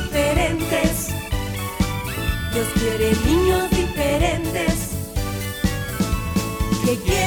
diferentes. Dios quiere niños diferentes que quieran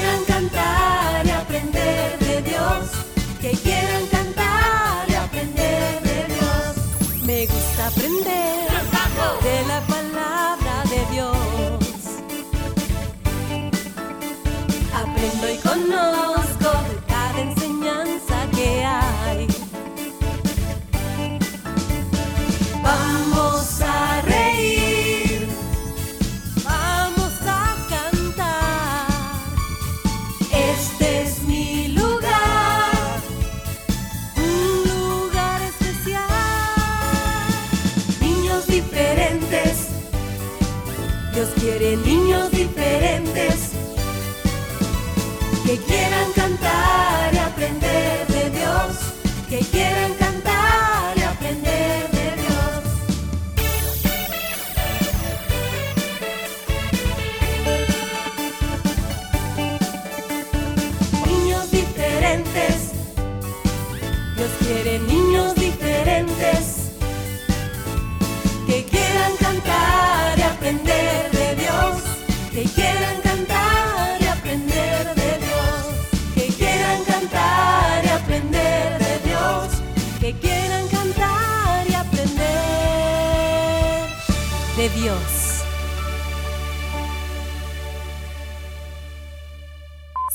de Dios.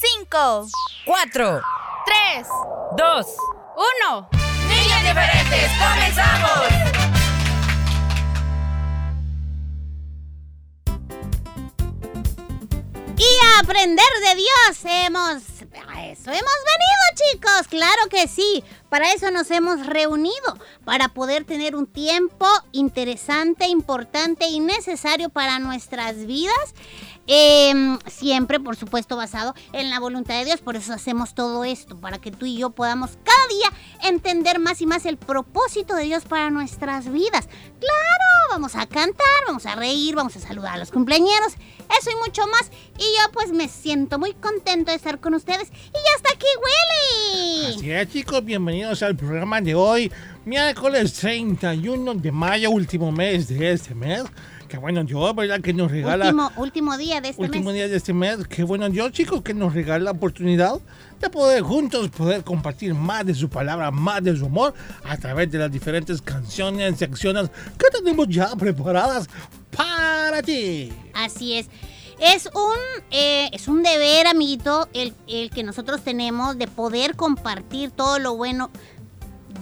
Cinco, Cuatro, tres, dos, uno. niños diferentes, comenzamos. Y a aprender de Dios hemos... Eso hemos venido, chicos. Claro que sí. Para eso nos hemos reunido. Para poder tener un tiempo interesante, importante y necesario para nuestras vidas. Em, siempre, por supuesto, basado en la voluntad de Dios. Por eso hacemos todo esto. Para que tú y yo podamos cada día entender más y más el propósito de Dios para nuestras vidas. Claro, vamos a cantar, vamos a reír, vamos a saludar a los cumpleaños. Eso y mucho más. Y yo pues me siento muy contento de estar con ustedes. Y ya está aquí Willy. Así es, chicos, bienvenidos al programa de hoy, miércoles 31 de mayo, último mes de este mes. Qué bueno yo, ¿verdad? Que nos regala... Último, último día de este último mes. día de este mes. Qué bueno yo, chicos, que nos regala la oportunidad de poder juntos poder compartir más de su palabra, más de su amor a través de las diferentes canciones, secciones que tenemos ya preparadas para ti. Así es. Es un, eh, es un deber, amiguito, el, el que nosotros tenemos de poder compartir todo lo bueno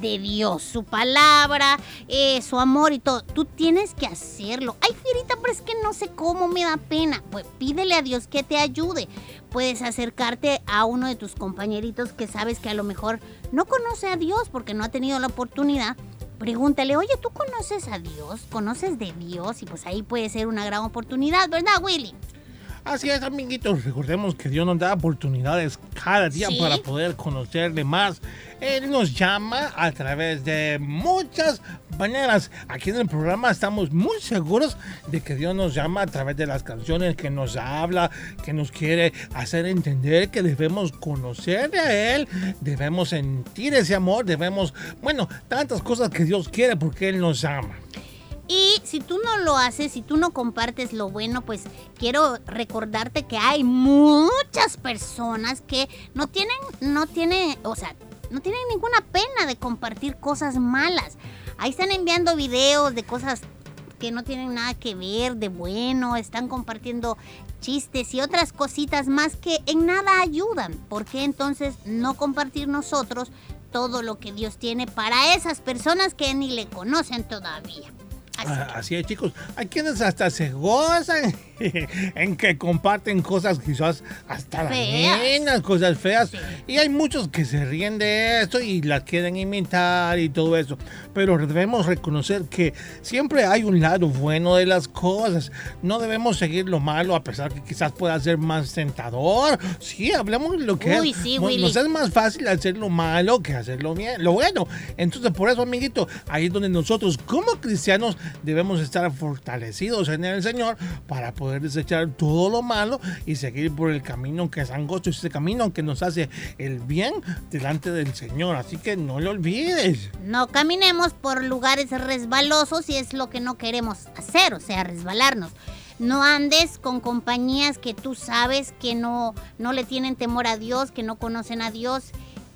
de Dios, su palabra, eh, su amor y todo. Tú tienes que hacerlo. Ay, Fierita, pero es que no sé cómo me da pena. Pues pídele a Dios que te ayude. Puedes acercarte a uno de tus compañeritos que sabes que a lo mejor no conoce a Dios porque no ha tenido la oportunidad. Pregúntale, oye, ¿tú conoces a Dios? ¿Conoces de Dios? Y pues ahí puede ser una gran oportunidad, ¿verdad, Willy? Así es, amiguitos. Recordemos que Dios nos da oportunidades cada día Sí. para poder conocerle más. Él nos llama a través de muchas maneras. Aquí en el programa estamos muy seguros de que Dios nos llama a través de las canciones, que nos habla, que nos quiere hacer entender que debemos conocerle a Él, debemos sentir ese amor, debemos, bueno, tantas cosas que Dios quiere porque Él nos ama. Y si tú no lo haces, si tú no compartes lo bueno, pues quiero recordarte que hay muchas personas que no tienen, no tienen, o sea, no tienen ninguna pena de compartir cosas malas. Ahí están enviando videos de cosas que no tienen nada que ver de bueno, están compartiendo chistes y otras cositas más que en nada ayudan. ¿Por qué entonces no compartir nosotros todo lo que Dios tiene para esas personas que ni le conocen todavía? Así Ah, Así es, chicos. Hay quienes hasta se gozan en que comparten cosas quizás hasta Feas. dañinas, cosas feas. Sí. Y hay muchos que se ríen de esto y las quieren imitar y todo eso. Pero debemos reconocer que siempre hay un lado bueno de las cosas. No debemos seguir lo malo a pesar que quizás pueda ser más tentador. Sí, hablemos de lo que Uy, es. sí, Willy. Nos es más fácil hacer lo malo que hacer lo bien, lo bueno. Entonces, por eso, amiguito, ahí es donde nosotros como cristianos debemos estar fortalecidos en el Señor para poder desechar todo lo malo y seguir por el camino que es angosto, ese camino que nos hace el bien delante del Señor. Así que no lo olvides. No caminemos por lugares resbalosos y es lo que no queremos hacer, o sea, resbalarnos. No andes con compañías que tú sabes que no, no le tienen temor a Dios, que no conocen a Dios.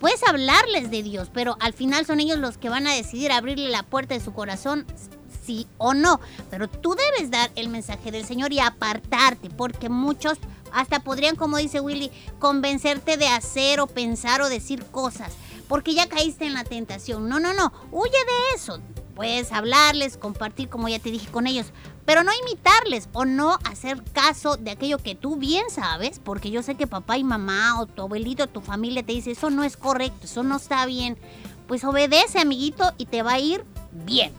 Puedes hablarles de Dios, pero al final son ellos los que van a decidir abrirle la puerta de su corazón, sí o no. Pero tú debes dar el mensaje del Señor y apartarte, porque muchos hasta podrían, como dice Willy, convencerte de hacer o pensar o decir cosas, porque ya caíste en la tentación. No, no, no, huye de eso. Puedes hablarles, compartir, como ya te dije, con ellos, pero no imitarles o no hacer caso de aquello que tú bien sabes, porque yo sé que papá y mamá o tu abuelito, tu familia te dice, eso no es correcto, eso no está bien. Pues obedece, amiguito, y te va a ir bien.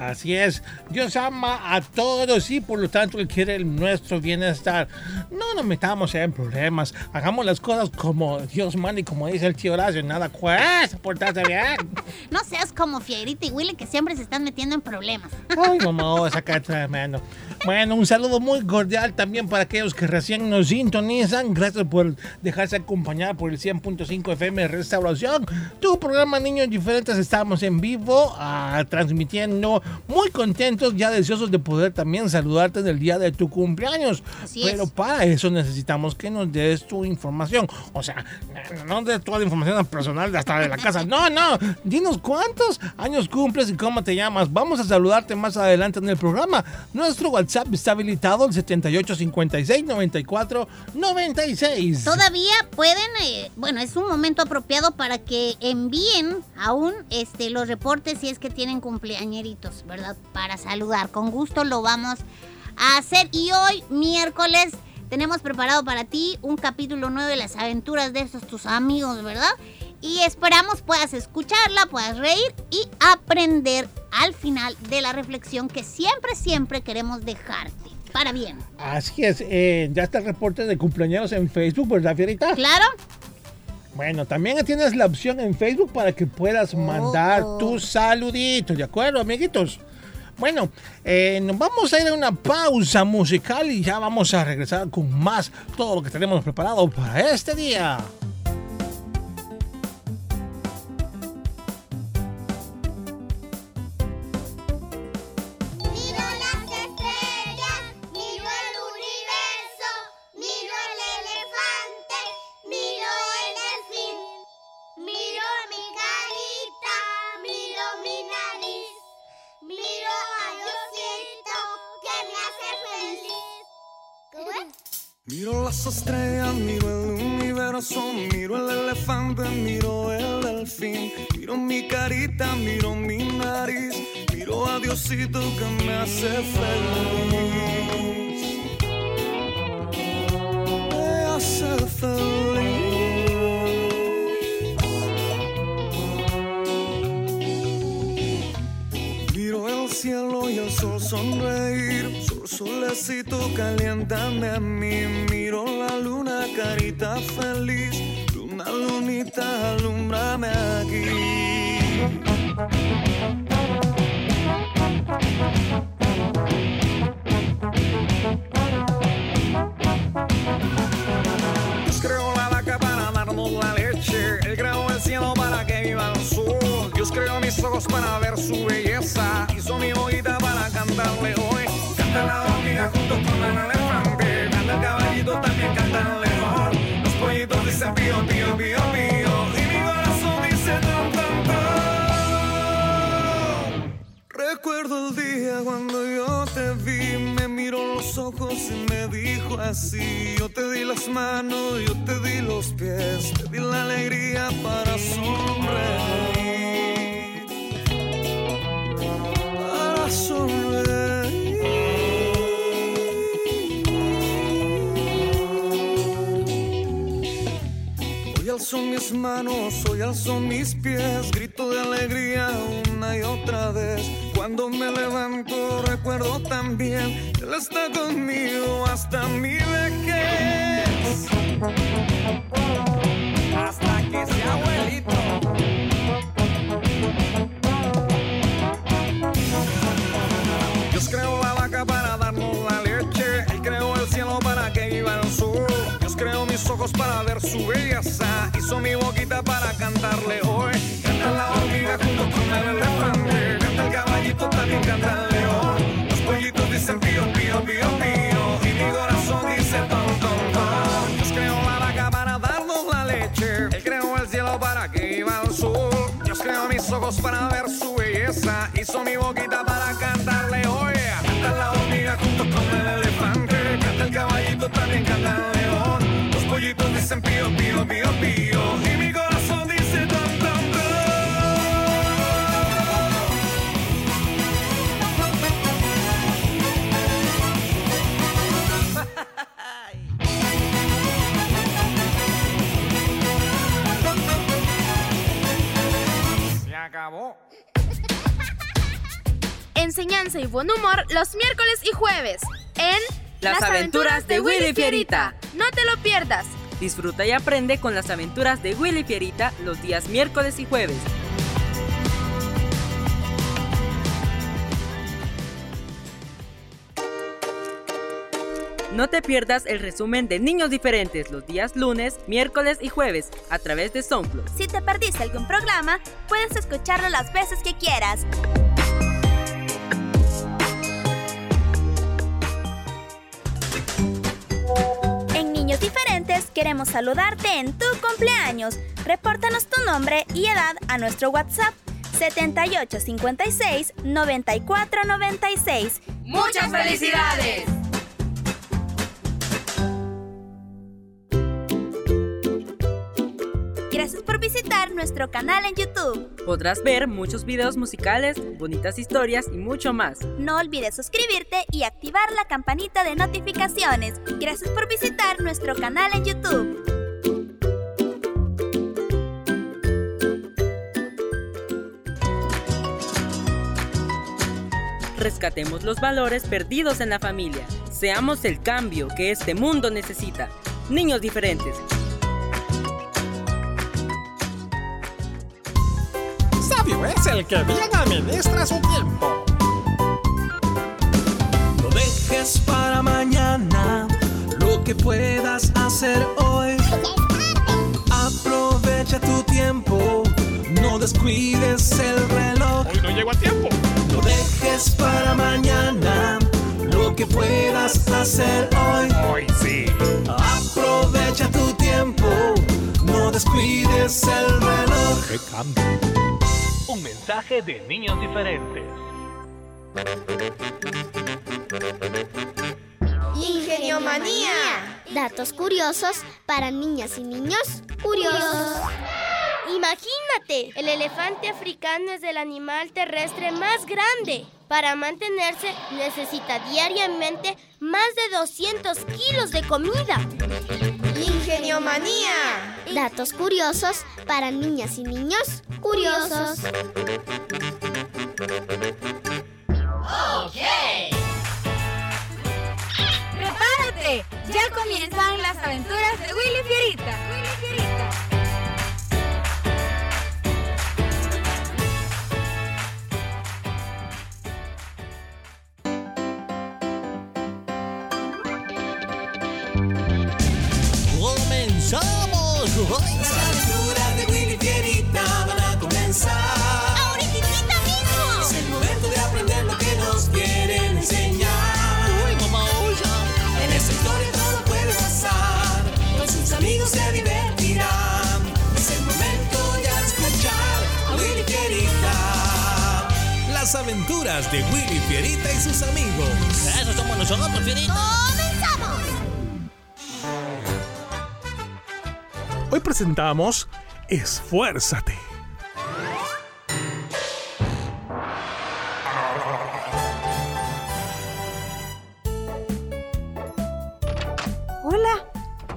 Así es, Dios ama a todos y por lo tanto Él quiere nuestro bienestar. No nos metamos en problemas, hagamos las cosas como Dios manda y como dice el tío Horacio, nada cuesta portarse bien. No seas como Fierita y Willy que siempre se están metiendo en problemas. Ay, mamá, saca tremendo. Bueno, un saludo muy cordial también para aquellos que recién nos sintonizan. Gracias por dejarse acompañar por el 100.5 FM Restauración. Tu programa Niños Diferentes, estamos en vivo, ah, transmitiendo muy contentos, ya deseosos de poder también saludarte en el día de tu cumpleaños. Así Pero es. para eso necesitamos que nos des tu información. O sea, no des toda la información personal de hasta de la casa. No, no. Dinos cuántos años cumples y cómo te llamas. Vamos a saludarte más adelante en el programa. Nuestro WhatsApp está habilitado el 7856 94 96. Todavía pueden, eh, bueno, es un momento apropiado para que envíen aún este, los reportes si es que tienen cumpleañeritos, ¿verdad? Para saludar. Con gusto lo vamos a hacer. Y hoy, miércoles, tenemos preparado para ti un capítulo nuevo de las aventuras de estos tus amigos, ¿verdad? Y esperamos puedas escucharla, puedas reír y aprender al final de la reflexión que siempre, siempre queremos dejarte. Para bien. Así es, eh, ya está el reporte de cumpleaños en Facebook, ¿verdad, Fierita? ¿Claro? Bueno, también tienes la opción en Facebook para que puedas mandar Oh. tus saluditos, ¿de acuerdo, amiguitos? Bueno, eh, nos vamos a ir a una pausa musical y ya vamos a regresar con más, todo lo que tenemos preparado para este día. Las estrellas, miro el universo, miro el elefante, miro el delfín, miro mi carita, miro mi nariz, miro a Diosito que me hace feliz. Me hace feliz. Cielo y el sol sonreír. Sol, solecito, caliéntame a mí. Miro la luna, carita feliz. Luna, lunita, alumbrame aquí. Dios creó la vaca para darnos la leche. Él creó el cielo para que viva el sol. Dios creó mis ojos para ver su belleza. Cantarle hoy. Canta la hormiga junto con el elefante. Canta el caballito, también canta el león. Los pollitos dicen pío, pío, pío, pío. Y mi corazón dice tan, tan, tan. Recuerdo el día cuando yo te vi, me miró los ojos y me dijo así, yo te di las manos, yo te di los pies, te di la alegría para sonreír. Para sonreír. Alzo mis manos, hoy alzo mis pies, grito de alegría una y otra vez. Cuando me levanto recuerdo también, Él está conmigo hasta mi vejez. Hasta que sea abuelito. Dios ojos para ver su belleza. Hizo mi boquita para cantarle hoy. Canta la hormiga junto con el elefante. Canta el caballito, también canta el león. Los pollitos dicen pío, pío, pío, pío. Y mi corazón dice ton, ton, ton. Dios creó la vaca para darnos la leche. Él creó el cielo para que viva el sol. Dios creó mis ojos para ver su belleza. Hizo mi boquita para dicen pío, pío, pío, pío. Y mi corazón dice ton, ton. Se acabó. Enseñanza y buen humor los miércoles y jueves en Las aventuras de Willy Fierita. No te lo pierdas. Disfruta y aprende con las aventuras de Willy Fierita los días miércoles y jueves. No te pierdas el resumen de Niños Diferentes los días lunes, miércoles y jueves a través de SoundCloud. Si te perdiste algún programa, puedes escucharlo las veces que quieras. Queremos saludarte en tu cumpleaños. Repórtanos tu nombre y edad a nuestro WhatsApp 7856 9496. ¡Muchas felicidades! Gracias por visitar nuestro canal en YouTube. Podrás ver muchos videos musicales, bonitas historias y mucho más. No olvides suscribirte y activar la campanita de notificaciones. Gracias por visitar nuestro canal en YouTube. Rescatemos los valores perdidos en la familia. Seamos el cambio que este mundo necesita. Niños diferentes. Sabio es el que bien administra su tiempo. No dejes para mañana lo que puedas hacer hoy. Aprovecha tu tiempo, no descuides el reloj. Hoy no llego a tiempo. No dejes para mañana lo que puedas hacer hoy. Hoy sí. Aprovecha tu tiempo, no descuides el reloj. ¡Qué cambio! Un mensaje de niños diferentes. Ingeniomanía. Datos curiosos para niñas y niños curiosos. Imagínate, el elefante africano es el animal terrestre más grande. Para mantenerse necesita diariamente más de 200 kilos de comida. Datos curiosos para niñas y niños curiosos. ¡Prepárate! Ya comienzan las aventuras de Willy Fierita. Willy Fierita. Las aventuras de Willy Fierita van a comenzar. ¡Ahorita mismo! Es el momento de aprender lo que nos quieren enseñar. En esta historia todo puede pasar. Con sus amigos se divertirán. Es el momento ya de escuchar a Willy Fierita. Las aventuras de Willy Fierita y sus amigos. Eso somos nosotros, Fierita. Hoy presentamos Esfuérzate. Hola,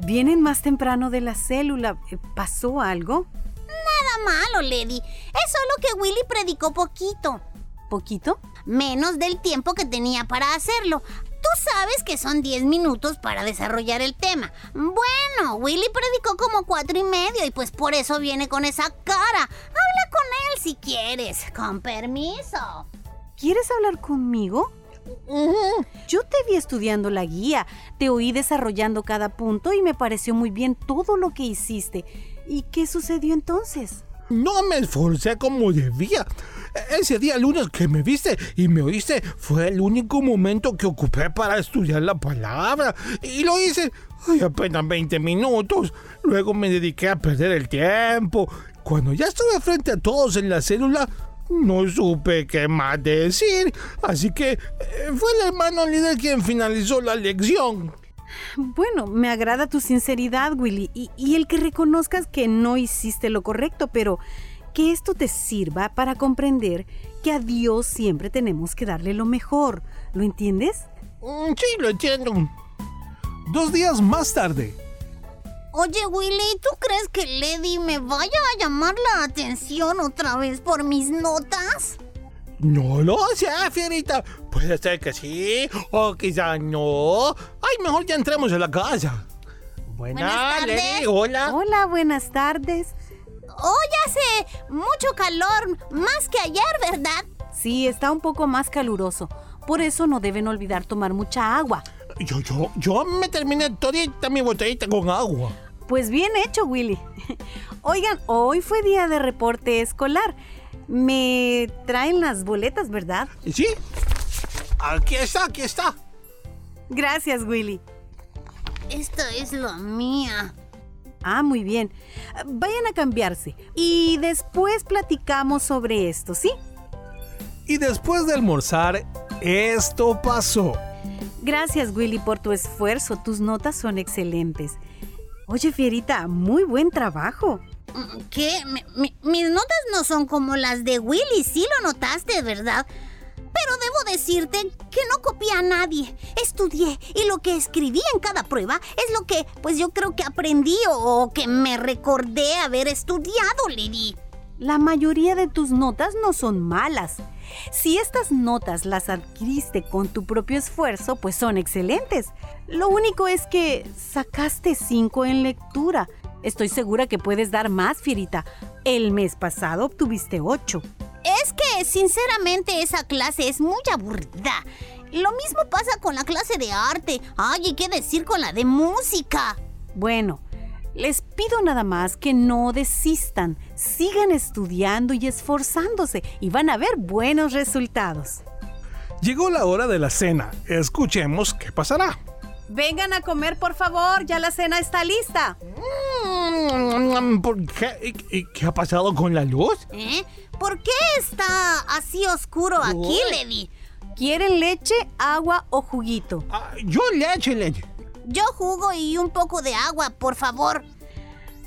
vienen más temprano de la célula. Eh, ¿Pasó algo? Nada malo, Lady. Es solo que Willy predicó poquito. ¿Poquito? Menos del tiempo que tenía para hacerlo. Tú sabes que son 10 minutos para desarrollar el tema. Bueno, Willy predicó como cuatro y medio y pues por eso viene con esa cara. Habla con él si quieres. Con permiso. ¿Quieres hablar conmigo? Yo te vi estudiando la guía, te oí desarrollando cada punto y me pareció muy bien todo lo que hiciste. ¿Y qué sucedió entonces? No me esforcé como debía. Ese día lunes que me viste y me oíste fue el único momento que ocupé para estudiar la palabra. Y lo hice ay, apenas 20 minutos. Luego me dediqué a perder el tiempo. Cuando ya estuve frente a todos en la célula, no supe qué más decir. Así que eh, fue el hermano líder quien finalizó la lección. Bueno, me agrada tu sinceridad, Willy, y, y, el que reconozcas que no hiciste lo correcto, pero que esto te sirva para comprender que a Dios siempre tenemos que darle lo mejor. ¿Lo entiendes? Mm, sí, lo entiendo. Dos días más tarde. Oye, Willy, ¿tú crees que Lady me vaya a llamar la atención otra vez por mis notas? No lo sé, Fierita. Puede ser que sí, o quizá no. Ay, mejor ya entremos a la casa. Buenas, buenas tardes. Lady, hola. Hola, buenas tardes. Hoy hace mucho calor, más que ayer, ¿verdad? Sí, está un poco más caluroso. Por eso no deben olvidar tomar mucha agua. Yo, yo, yo me terminé todita mi botellita con agua. Pues bien hecho, Willy. Oigan, hoy fue día de reporte escolar. Me traen las boletas, ¿verdad? Sí. Aquí está, aquí está. Gracias, Willy. Esta es la mía. Ah, muy bien. Vayan a cambiarse y después platicamos sobre esto, ¿sí? Y después de almorzar, esto pasó. Gracias, Willy, por tu esfuerzo. Tus notas son excelentes. Oye, Fierita, muy buen trabajo. ¿Qué? Mi, mi, mis notas no son como las de Willy, sí lo notaste, ¿verdad? Pero debo decirte que no copié a nadie. Estudié y lo que escribí en cada prueba es lo que, pues yo creo que aprendí o, que me recordé haber estudiado, Lady. La mayoría de tus notas no son malas. Si estas notas las adquiriste con tu propio esfuerzo, pues son excelentes. Lo único es que sacaste 5 en lectura. Estoy segura que puedes dar más, Fierita. El mes pasado obtuviste 8. Es que, sinceramente, esa clase es muy aburrida. Lo mismo pasa con la clase de arte. Ay, ¿y qué decir con la de música? Bueno, les pido nada más que no desistan, sigan estudiando y esforzándose y van a ver buenos resultados. Llegó la hora de la cena. Escuchemos qué pasará. Vengan a comer, por favor, ya la cena está lista. ¿Por qué? ¿Y qué ha pasado con la luz? ¿Eh? ¿Por qué está así oscuro aquí, Lady? ¿Quieren leche, agua o juguito? Ah, yo leche, leche. Yo jugo y un poco de agua, por favor.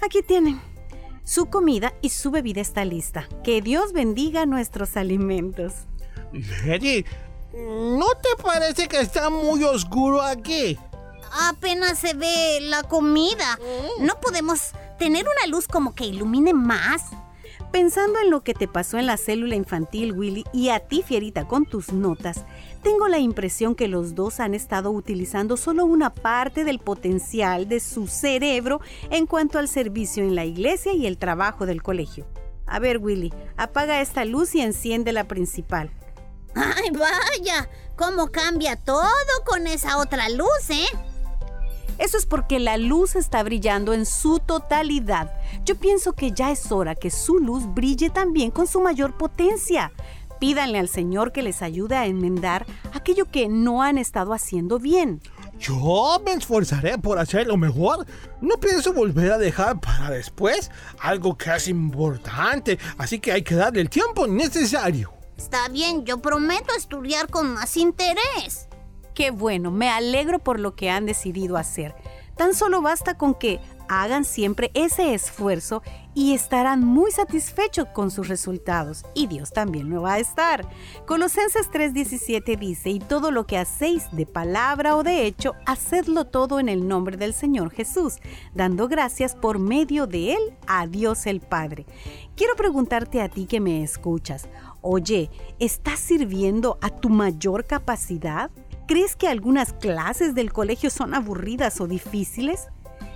Aquí tienen. Su comida y su bebida está lista. Que Dios bendiga nuestros alimentos. Lady, ¿no te parece que está muy oscuro aquí? Apenas se ve la comida. ¿No podemos tener una luz como que ilumine más? Pensando en lo que te pasó en la célula infantil, Willy, y a ti, Fierita, con tus notas, tengo la impresión que los dos han estado utilizando solo una parte del potencial de su cerebro en cuanto al servicio en la iglesia y el trabajo del colegio. A ver, Willy, apaga esta luz y enciende la principal. ¡Ay, vaya! ¿Cómo cambia todo con esa otra luz, eh? Eso es porque la luz está brillando en su totalidad. Yo pienso que ya es hora que su luz brille también con su mayor potencia. Pídanle al Señor que les ayude a enmendar aquello que no han estado haciendo bien. Yo me esforzaré por hacerlo mejor. No pienso volver a dejar para después algo que es importante, así que hay que darle el tiempo necesario. Está bien, yo prometo estudiar con más interés. Qué bueno, me alegro por lo que han decidido hacer. Tan solo basta con que hagan siempre ese esfuerzo y estarán muy satisfechos con sus resultados. Y Dios también lo va a estar. Colosenses 3:17 dice, y todo lo que hacéis de palabra o de hecho, hacedlo todo en el nombre del Señor Jesús, dando gracias por medio de Él a Dios el Padre. Quiero preguntarte a ti que me escuchas, oye, ¿estás sirviendo a tu mayor capacidad? ¿Crees que algunas clases del colegio son aburridas o difíciles?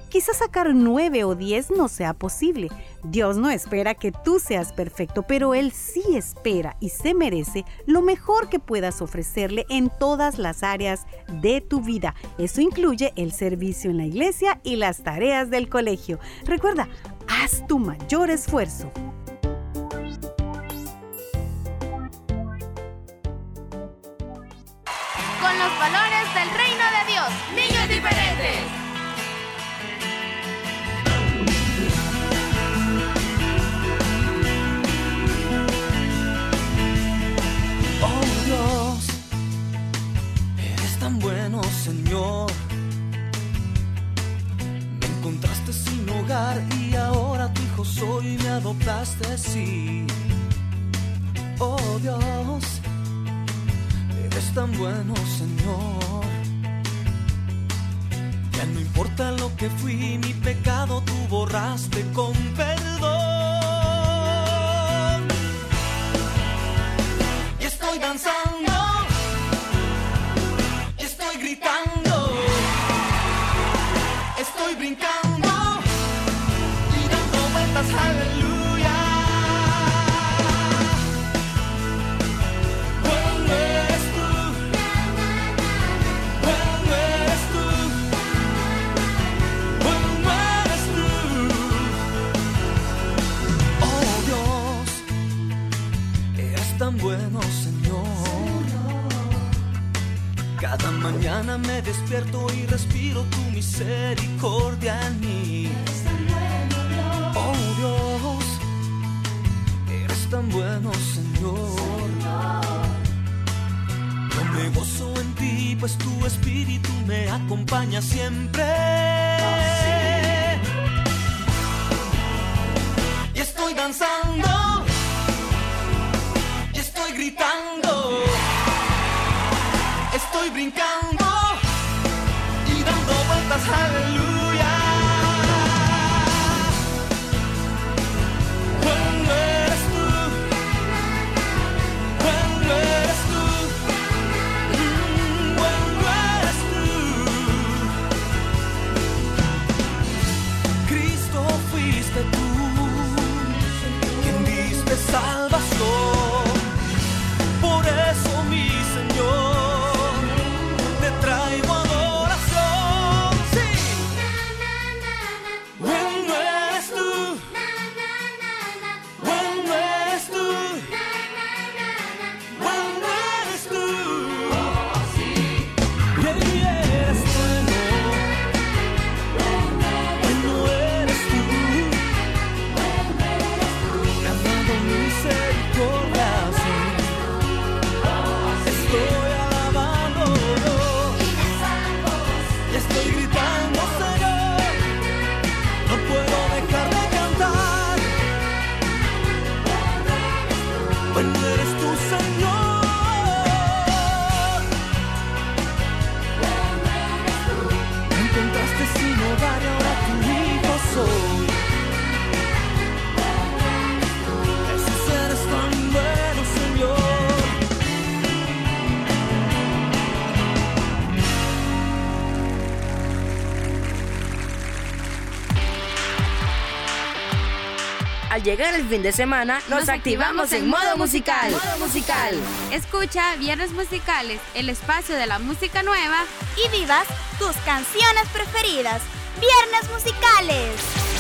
Quizás sacar nueve o diez no sea posible. Dios no espera que tú seas perfecto, pero Él sí espera y se merece lo mejor que puedas ofrecerle en todas las áreas de tu vida. Eso incluye el servicio en la iglesia y las tareas del colegio. Recuerda, haz tu mayor esfuerzo. Con los valores del reino de Dios, niños diferentes. Oh Dios, eres tan bueno, Señor. Me encontraste sin hogar y ahora tu hijo soy y me adoptaste así. Oh Dios, eres tan bueno, Señor. Ya no importa lo que fui, mi pecado tú borraste con perdón. Y estoy danzando, y estoy gritando, estoy brincando mañana me despierto y respiro tu misericordia en mí. Oh Dios, eres tan bueno, Señor. Yo me gozo en ti, pues tu espíritu me acompaña siempre. Y estoy danzando, y estoy gritando, estoy brincando Hallelujah. Llegar el fin de semana, nos, activamos en modo musical. Modo musical. Escucha Viernes Musicales, el espacio de la música nueva y vivas tus canciones preferidas. Viernes musicales.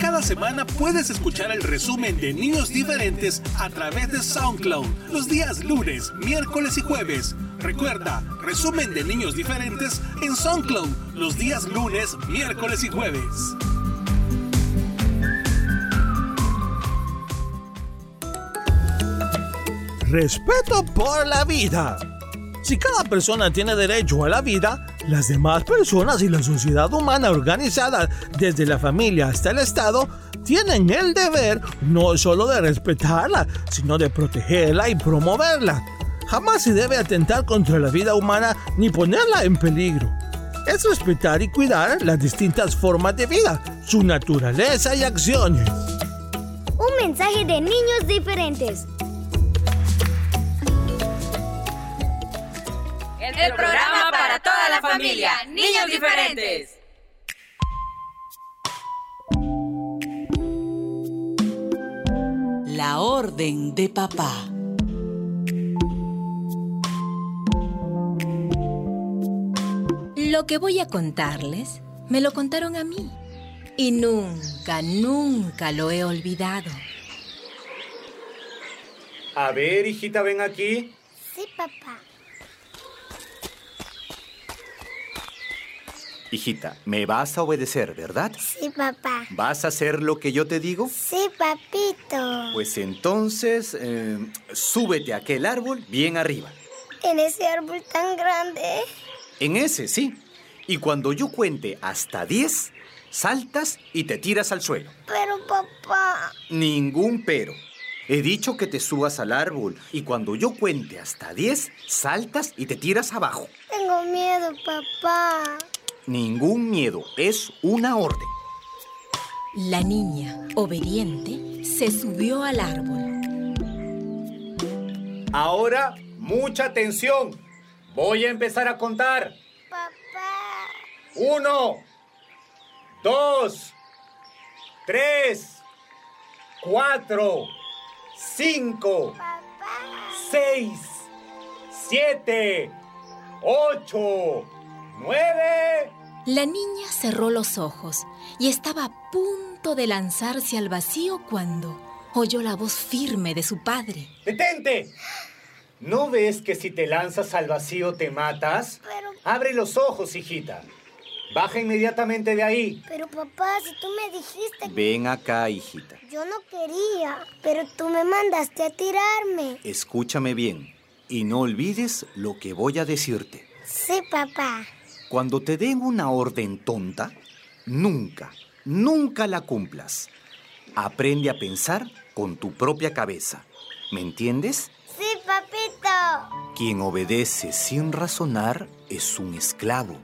Cada semana puedes escuchar el resumen de Niños Diferentes a través de SoundCloud los días lunes, miércoles y jueves. Recuerda, resumen de Niños Diferentes en SoundCloud los días lunes, miércoles y jueves. Respeto por la vida. Si cada persona tiene derecho a la vida, las demás personas y la sociedad humana organizada, desde la familia hasta el Estado, tienen el deber no solo de respetarla, sino de protegerla y promoverla jamás se debe atentar contra la vida humana ni ponerla en peligro. Es respetar y cuidar las distintas formas de vida, su naturaleza y acciones. Un mensaje de niños diferentes. El, programa para toda la familia, niños diferentes. La orden de papá. Lo que voy a contarles, me lo contaron a mí. Y nunca, nunca lo he olvidado. A ver, hijita, ven aquí. Sí, papá. Hijita, me vas a obedecer, ¿verdad? Sí, papá. ¿Vas a hacer lo que yo te digo? Sí, papito. Pues entonces, eh, súbete a aquel árbol bien arriba. En ese árbol tan grande. En ese, sí. Y cuando yo cuente hasta 10, saltas y te tiras al suelo. Pero, papá. Ningún pero. He dicho que te subas al árbol y cuando yo cuente hasta 10, saltas y te tiras abajo. Tengo miedo, papá. Ningún miedo, es una orden. La niña, obediente, se subió al árbol. Ahora, mucha atención. Voy a empezar a contar. Papá. Uno, dos, tres, cuatro, cinco, seis, siete, ocho, nueve. La niña cerró los ojos y estaba a punto de lanzarse al vacío cuando oyó la voz firme de su padre. ¡Detente! ¿No ves que si te lanzas al vacío te matas? Abre los ojos, hijita. Baja inmediatamente de ahí. Pero, papá, si tú me dijiste que Ven acá, hijita. yo no quería, pero tú me mandaste a tirarme. Escúchame bien y no olvides lo que voy a decirte. Sí, papá. Cuando te den una orden tonta, nunca, nunca la cumplas. Aprende a pensar con tu propia cabeza. ¿Me entiendes? Quien obedece sin razonar es un esclavo.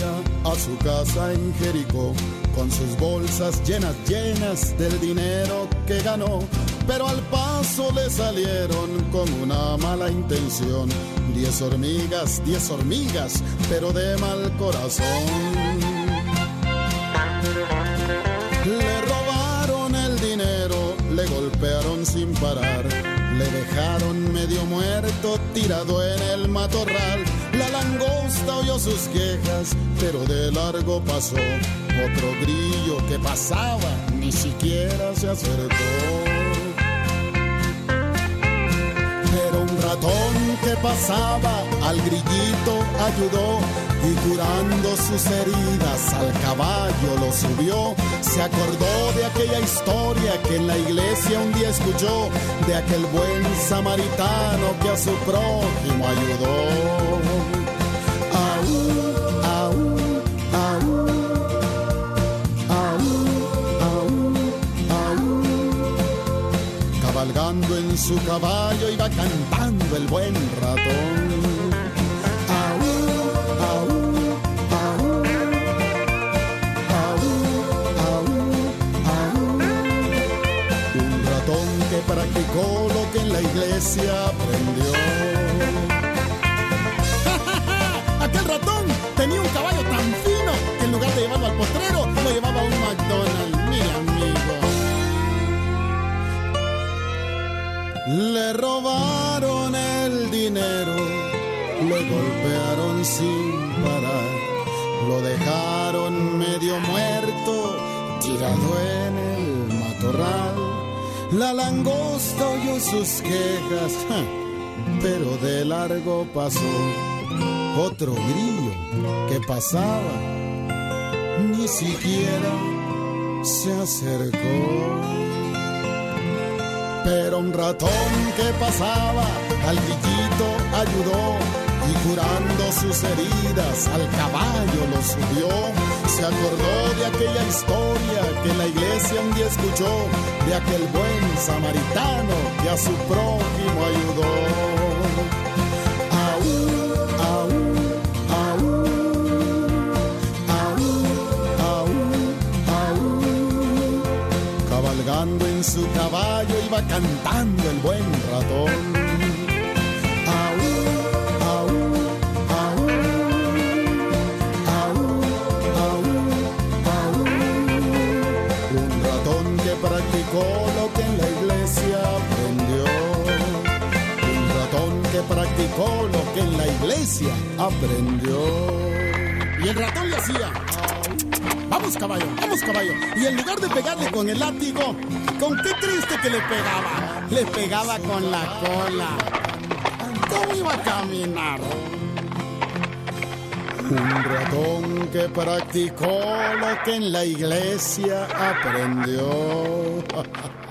A su casa en Jericó con sus bolsas llenas, llenas del dinero que ganó. Pero al paso le salieron con una mala intención. Diez hormigas, diez hormigas, pero de mal corazón. Le robaron el dinero, le golpearon sin parar, le dejaron medio muerto tirado en el matorral. La langosta oyó sus quejas, pero de largo pasó. Otro grillo que pasaba ni siquiera se acercó. Pero un ratón que pasaba al grillito ayudó y curando sus heridas al caballo lo subió. Se acordó de aquella historia que en la iglesia un día escuchó, de aquel buen samaritano que a su prójimo ayudó. Cabalgando en su caballo iba cantando el buen ratón. Practicó lo que en la iglesia aprendió. Aquel ratón tenía un caballo tan fino que en lugar de llevarlo al potrero, lo llevaba a un McDonald's. Mira, amigo. Le robaron el dinero, le golpearon sin parar, lo dejaron medio muerto, tirado en el matorral. La langosta oyó sus quejas, ja, pero de largo pasó otro grillo que pasaba, ni siquiera se acercó. Pero un ratón que pasaba al grillito ayudó y curando sus heridas al caballo lo subió. Se acordó de aquella historia que la iglesia un día escuchó de aquel buen samaritano que a su prójimo ayudó. Aún, aún, aún, aún, aún, aún. Cabalgando en su caballo iba cantando el buen ratón. Lo que en la iglesia aprendió. Un ratón que practicó lo que en la iglesia aprendió. Y el ratón le hacía. Vamos caballo, vamos caballo. Y en lugar de pegarle con el látigo, ¿con qué triste que le pegaba? Le pegaba con la cola. ¿Cómo iba a caminar? Un ratón que practicó lo que en la iglesia aprendió.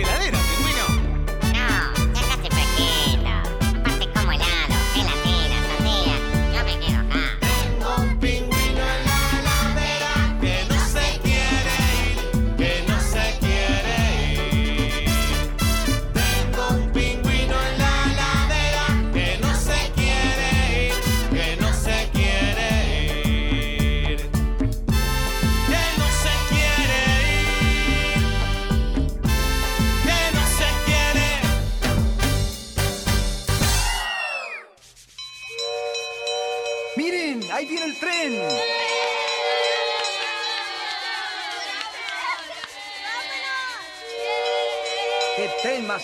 heladera.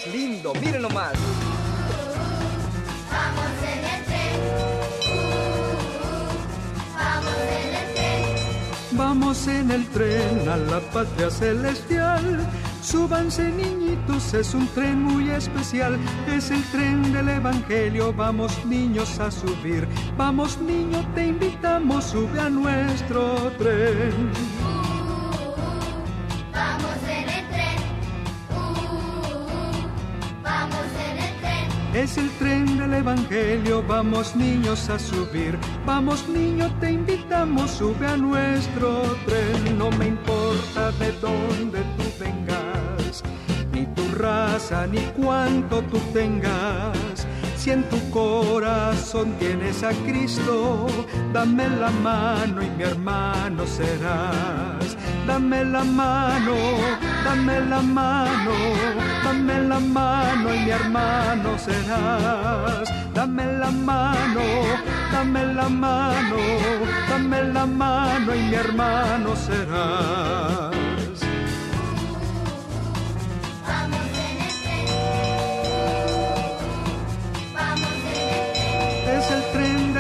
Más lindo! ¡Miren nomás! Vamos en el tren. Vamos en el tren. Vamos en el tren a la patria celestial. Súbanse niñitos, es un tren muy especial. Es el tren del Evangelio, vamos niños a subir. Vamos niño, te invitamos, sube a nuestro tren. Es el tren del Evangelio, vamos niños a subir. Vamos niño, te invitamos, sube a nuestro tren. No me importa de dónde tú vengas, ni tu raza, ni cuánto tú tengas. Si en tu corazón tienes a Cristo, dame la mano y mi hermano serás. Dame la mano, dame la mano, dame la mano y mi hermano serás. Dame la mano, dame la mano, dame la mano y mi hermano serás.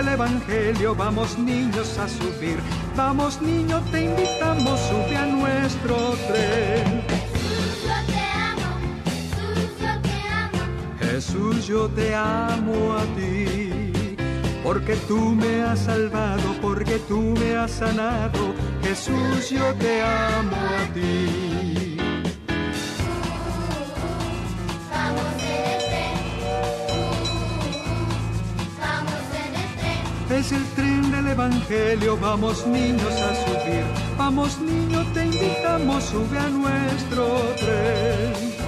Evangelio, vamos niños a subir. Vamos niño, te invitamos, sube a nuestro tren. Yo te amo. Yo te amo. Jesús, yo te amo a ti, porque tú me has salvado, porque tú me has sanado. Jesús, yo te amo a ti. Es el tren del Evangelio, vamos niños a subir. Vamos niño, te invitamos, sube a nuestro tren.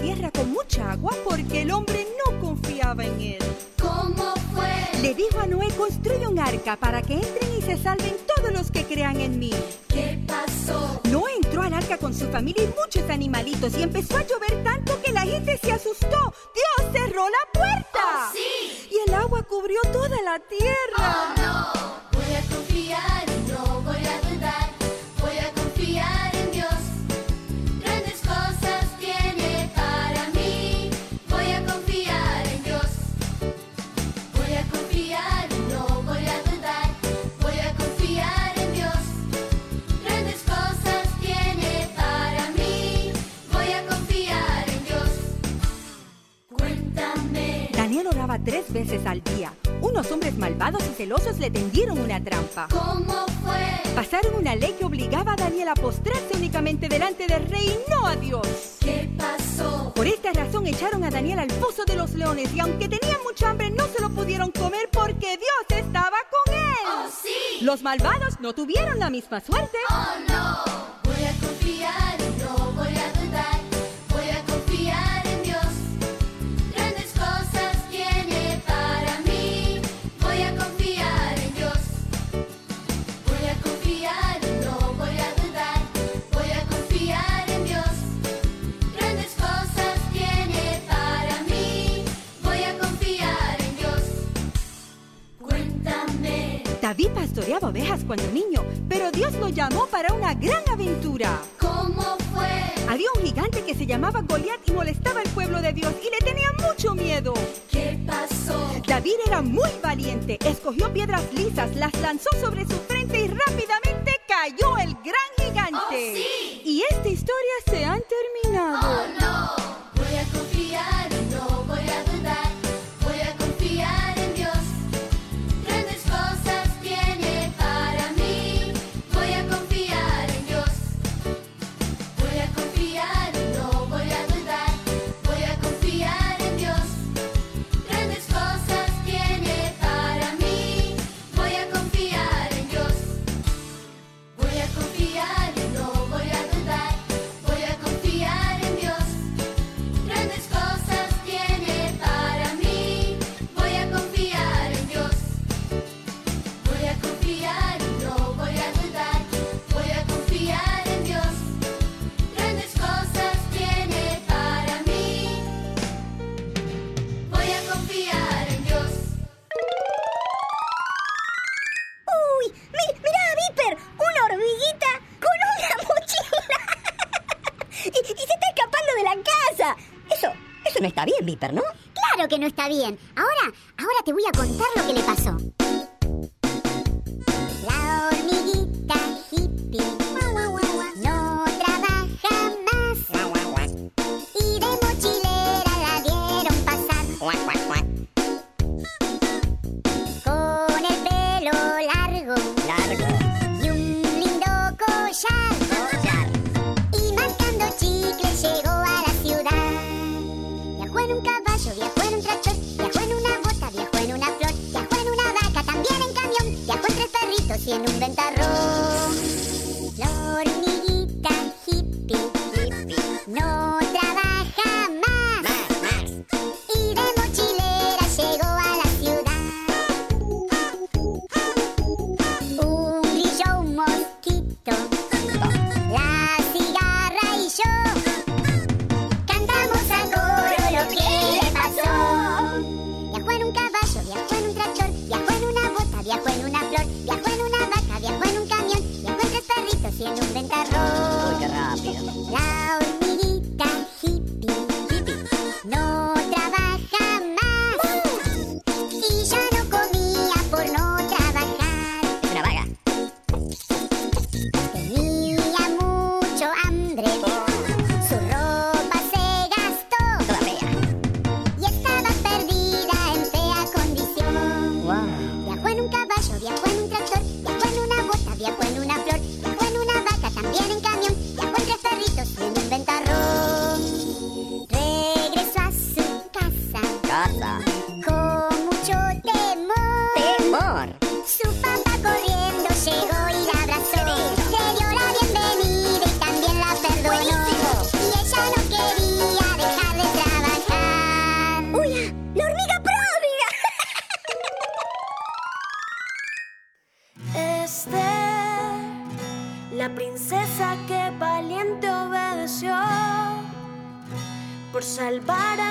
Tierra con mucha agua porque el hombre no confiaba en Él. ¿Cómo fue? Le dijo a Noé, construye un arca para que entren y se salven todos los que crean en mí. ¿Qué pasó? Noé entró al arca con su familia y muchos animalitos y empezó a llover tanto que la gente se asustó. Dios cerró la puerta. Oh, sí. Y el agua cubrió toda la tierra. Oh, no. Voy a confiar Tres veces al día. Unos hombres malvados y celosos le tendieron una trampa. ¿Cómo fue? Pasaron una ley que obligaba a Daniel a postrarse únicamente delante del rey y no a Dios. ¿Qué pasó? Por esta razón echaron a Daniel al pozo de los leones y aunque tenían mucha hambre no se lo pudieron comer porque Dios estaba con él. Oh, sí. Los malvados no tuvieron la misma suerte. Oh no, voy a confiar David pastoreaba ovejas cuando niño, pero Dios lo llamó para una gran aventura. ¿Cómo fue? Había un gigante que se llamaba Goliat y molestaba al pueblo de Dios y le tenía mucho miedo. ¿Qué pasó? David era muy valiente, escogió piedras lisas, las lanzó sobre su frente y rápidamente cayó el gran gigante. Oh, sí. Y esta historia se ha terminado. Oh no, está bien. Ahora, ahora te voy a contar lo que le pasó.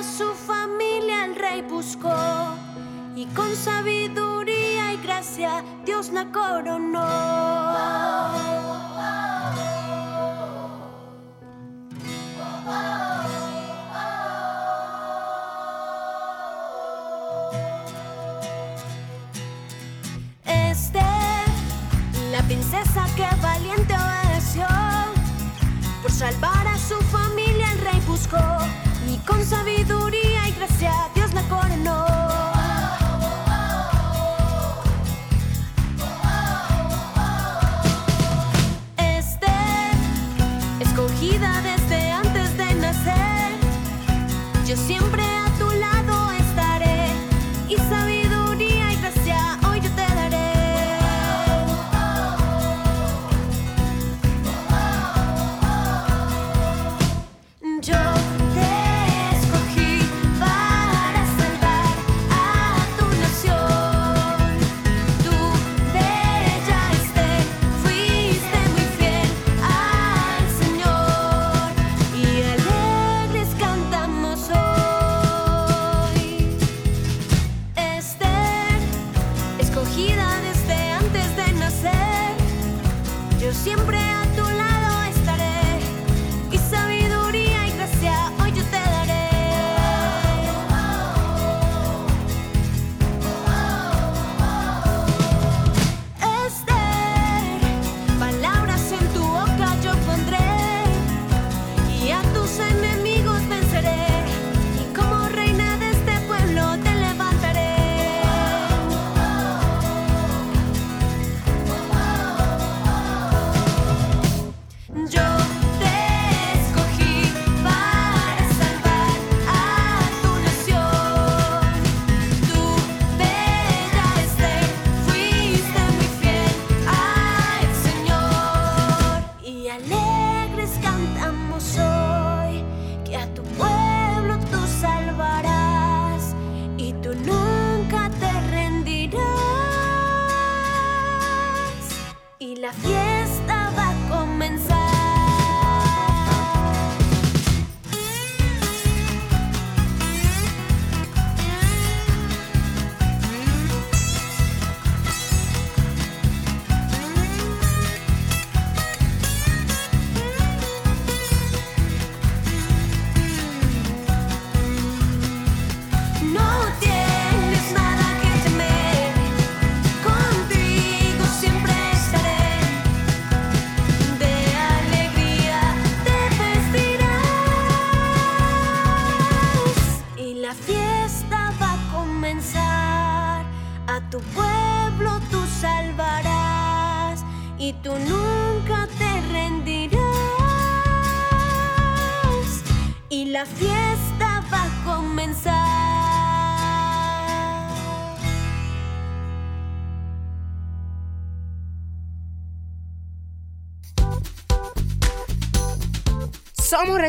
Su familia el rey buscó y con sabiduría y gracia Dios la coronó. Con sabiduría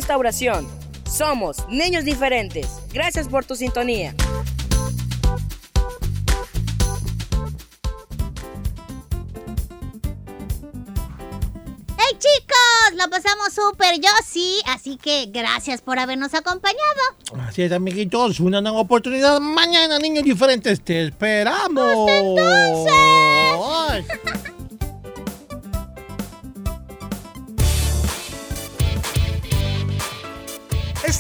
Restauración. Somos niños diferentes. Gracias por tu sintonía. ¡Hey chicos! Lo pasamos súper, yo sí. Así que gracias por habernos acompañado. Así es, amiguitos. Una nueva oportunidad. Mañana, niños diferentes, te esperamos. Ay.